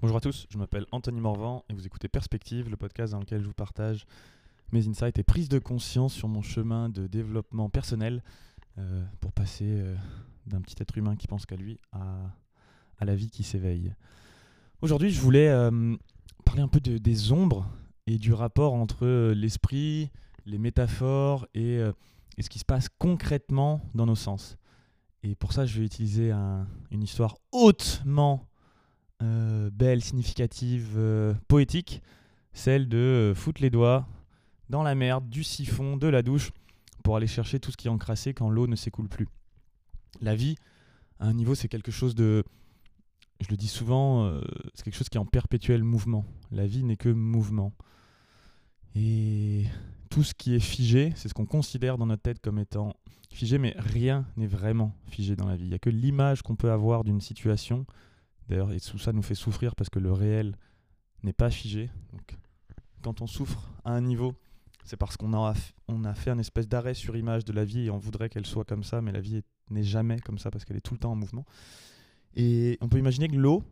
Bonjour à tous, je m'appelle Anthony Morvan et vous écoutez Perspective, le podcast dans lequel je vous partage mes insights et prises de conscience sur mon chemin de développement personnel euh, pour passer euh, d'un petit être humain qui pense qu'à lui à, à la vie qui s'éveille. Aujourd'hui, je voulais euh, parler un peu de- des ombres et du rapport entre l'esprit, les métaphores et, et ce qui se passe concrètement dans nos sens. Et pour ça, je vais utiliser un- une histoire hautement euh, belle, significative, euh, poétique, celle de euh, foutre les doigts dans la merde, du siphon, de la douche, pour aller chercher tout ce qui est encrassé quand l'eau ne s'écoule plus. La vie, à un niveau, c'est quelque chose de... Je le dis souvent, c'est quelque chose qui est en perpétuel mouvement. La vie n'est que mouvement. Et tout ce qui est figé, c'est ce qu'on considère dans notre tête comme étant figé, mais rien n'est vraiment figé dans la vie. Il n'y a que l'image qu'on peut avoir d'une situation. D'ailleurs, et tout ça nous fait souffrir parce que le réel n'est pas figé. Donc, quand on souffre à un niveau, c'est parce qu'on a, on a fait un espèce d'arrêt sur image de la vie et on voudrait qu'elle soit comme ça, mais la vie est- n'est jamais comme ça parce qu'elle est tout le temps en mouvement. Et on peut imaginer que l'eau,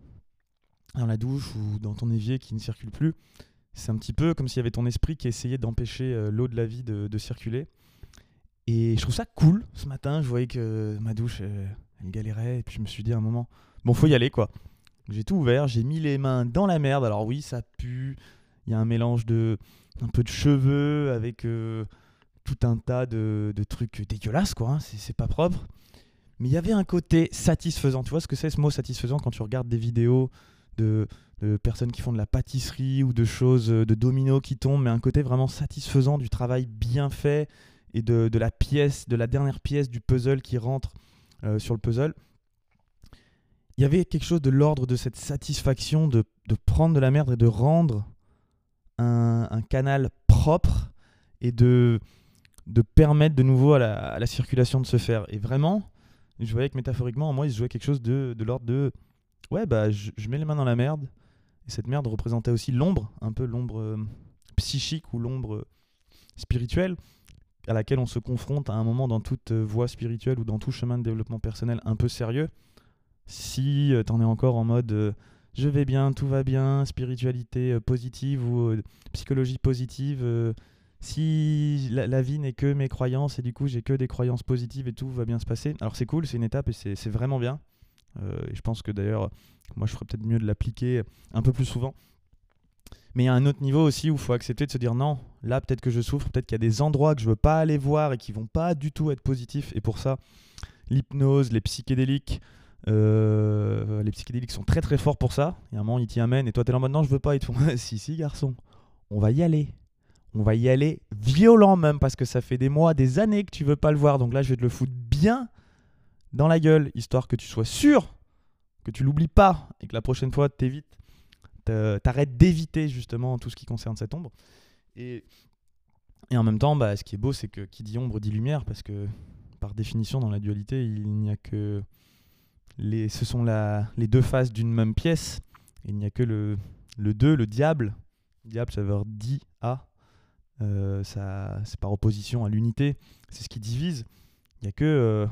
dans la douche ou dans ton évier qui ne circule plus, c'est un petit peu comme s'il y avait ton esprit qui essayait d'empêcher euh, l'eau de la vie de, de circuler. Et je trouve ça cool. Ce matin, je voyais que ma douche, euh, elle galérait. Et puis je me suis dit à un moment, bon, faut y aller quoi. J'ai tout ouvert, j'ai mis les mains dans la merde. Alors oui, ça pue. Il y a un mélange de un peu de cheveux avec euh, tout un tas de, de trucs dégueulasses quoi. hein. C'est pas propre. Mais il y avait un côté satisfaisant. Tu vois ce que c'est ce mot satisfaisant quand tu regardes des vidéos de, de personnes qui font de la pâtisserie ou de choses, euh, de dominos qui tombent, mais un côté vraiment satisfaisant du travail bien fait et de, de la pièce, de la dernière pièce du puzzle qui rentre euh, sur le puzzle. Il y avait quelque chose de l'ordre de cette satisfaction de, prendre de la merde et de rendre un, canal propre et de, permettre de nouveau à la, circulation de se faire. Et vraiment, je voyais que métaphoriquement, en moi, il se jouait quelque chose de, de l'ordre de ouais, bah, je, je mets les mains dans la merde. Et cette merde représentait aussi l'ombre, un peu l'ombre euh, psychique ou l'ombre euh, spirituelle à laquelle on se confronte à un moment dans toute euh, voie spirituelle ou dans tout chemin de développement personnel un peu sérieux. Si euh, t'en es encore en mode euh, je vais bien, tout va bien, spiritualité euh, positive ou psychologie positive, si la, vie n'est que mes croyances et du coup j'ai que des croyances positives et tout va bien se passer, alors c'est cool, c'est une étape et c'est vraiment bien. Et je pense que d'ailleurs, moi je ferais peut-être mieux de l'appliquer un peu plus souvent. Mais il y a un autre niveau aussi où il faut accepter de se dire non, là peut-être que je souffre, peut-être qu'il y a des endroits que je veux pas aller voir et qui vont pas du tout être positifs. Et pour ça, l'hypnose, les psychédéliques, euh, les psychédéliques sont très très forts pour ça. Il y a un moment, ils t'y amènent et toi t'es là non, je veux pas. Ils te font si, si, garçon, on va y aller. On va y aller violent même parce que ça fait des mois, des années que tu veux pas le voir. Donc là, je vais te le foutre bien dans la gueule, histoire que tu sois sûr que tu l'oublies pas et que la prochaine fois, t'évites, t'a- t'arrêtes d'éviter justement tout ce qui concerne cette ombre. Et, et en même temps, bah, ce qui est beau, c'est que qui dit ombre dit lumière, parce que par définition, dans la dualité, il n'y a que les, ce sont les deux faces d'une même pièce. Il n'y a que le, le 2, le diable. Diable, ça veut dire à. Euh, ça, c'est par opposition à l'unité. C'est ce qui divise. Il n'y a que euh,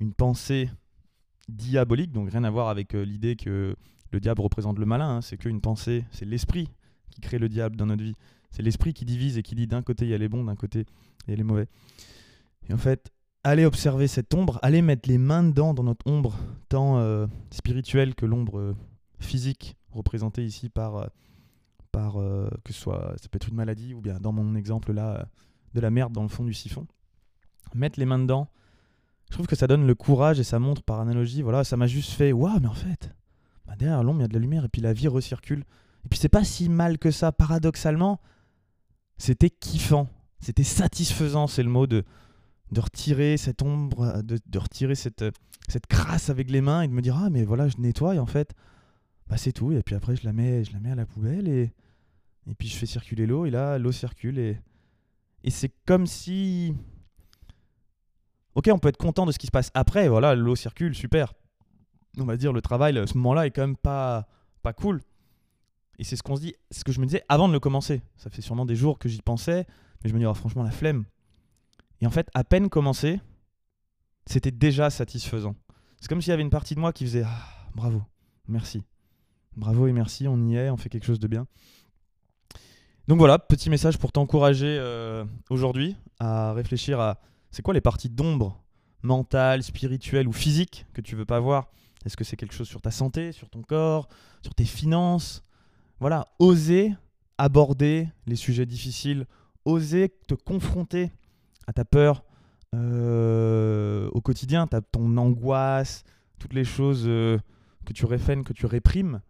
une pensée diabolique, donc rien à voir avec euh, l'idée que le diable représente le malin. hein. C'est qu'une pensée, c'est l'esprit qui crée le diable dans notre vie. C'est l'esprit qui divise et qui dit d'un côté il y a les bons, d'un côté il y a les mauvais. Et en fait, allez observer cette ombre, allez mettre les mains dedans dans notre ombre, tant euh, spirituelle que l'ombre euh, physique, représentée ici par, euh, par que ce soit, ça peut être une maladie ou bien dans mon exemple là, de la merde dans le fond du siphon. Mettre les mains dedans, je trouve que ça donne le courage et ça montre par analogie, voilà, ça m'a juste fait, waouh, mais en fait, bah, derrière l'ombre il y a de la lumière et puis la vie recircule. Et puis c'est pas si mal que ça, paradoxalement, c'était kiffant, c'était satisfaisant, c'est le mot de, de retirer cette ombre, de, de retirer cette, euh, cette crasse avec les mains et de me dire, ah mais voilà, je nettoie et en fait, bah c'est tout. Et puis après, je la mets, je la mets à la poubelle et, et puis je fais circuler l'eau et là, l'eau circule et, et c'est comme si... Ok, on peut être content de ce qui se passe après, voilà, l'eau circule, super. On va dire, le travail, à ce moment-là, est quand même pas, pas cool. Et c'est ce qu'on se dit, ce que je me disais avant de le commencer. Ça fait sûrement des jours que j'y pensais, mais je me dis, oh, franchement, la flemme. Et en fait, à peine commencé, c'était déjà satisfaisant. C'est comme s'il y avait une partie de moi qui faisait, ah, bravo, merci. Bravo et merci, on y est, on fait quelque chose de bien. Donc voilà, petit message pour t'encourager euh, aujourd'hui à réfléchir à c'est quoi les parties d'ombre mentales, spirituelles ou physiques que tu veux pas voir? Est-ce que c'est quelque chose sur ta santé, sur ton corps, sur tes finances? Voilà, oser aborder les sujets difficiles, oser te confronter à ta peur euh, au quotidien, ton angoisse, toutes les choses euh, que tu réfènes, que tu réprimes.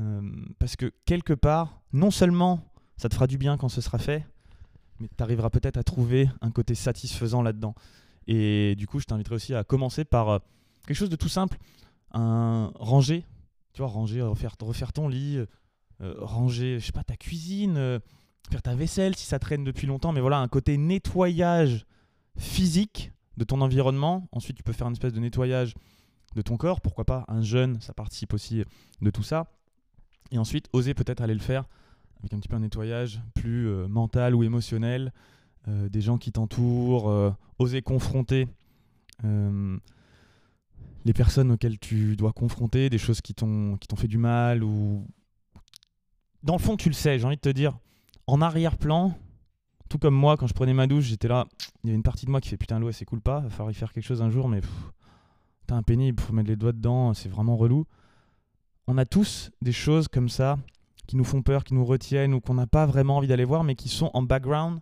Euh, parce que quelque part, non seulement ça te fera du bien quand ce sera fait, mais tu arriveras peut-être à trouver un côté satisfaisant là-dedans. Et du coup, je t'inviterai aussi à commencer par quelque chose de tout simple, un ranger, tu vois, ranger, refaire, refaire ton lit, ranger, je sais pas, ta cuisine, faire ta vaisselle si ça traîne depuis longtemps, mais voilà, un côté nettoyage physique de ton environnement. Ensuite, tu peux faire une espèce de nettoyage de ton corps, pourquoi pas. Un jeûne, ça participe aussi de tout ça. Et ensuite, oser peut-être aller le faire avec un petit peu un nettoyage plus euh, mental ou émotionnel, euh, des gens qui t'entourent, euh, oser confronter les personnes auxquelles tu dois confronter, des choses qui t'ont fait du mal ou... Dans le fond, tu le sais, j'ai envie de te dire, en arrière-plan, tout comme moi, quand je prenais ma douche, j'étais là. Il y a une partie de moi qui fait putain, l'eau, c'est cool pas. Va falloir y faire quelque chose un jour, mais t'as un pénible, faut mettre les doigts dedans, c'est vraiment relou. On a tous des choses comme ça qui nous font peur, qui nous retiennent ou qu'on n'a pas vraiment envie d'aller voir, mais qui sont en background,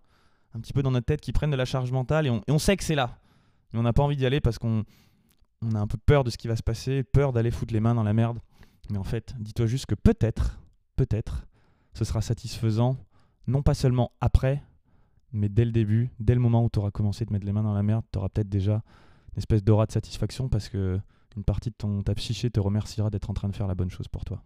un petit peu dans notre tête, qui prennent de la charge mentale et on, sait que c'est là. Mais on n'a pas envie d'y aller parce qu'on on a un peu peur de ce qui va se passer, peur d'aller foutre les mains dans la merde. Mais en fait, dis-toi juste que peut-être, peut-être, ce sera satisfaisant, non pas seulement après, mais dès le début, dès le moment où tu auras commencé de mettre les mains dans la merde, tu auras peut-être déjà une espèce d'aura de satisfaction parce que une partie de ton, ta psyché te remerciera d'être en train de faire la bonne chose pour toi.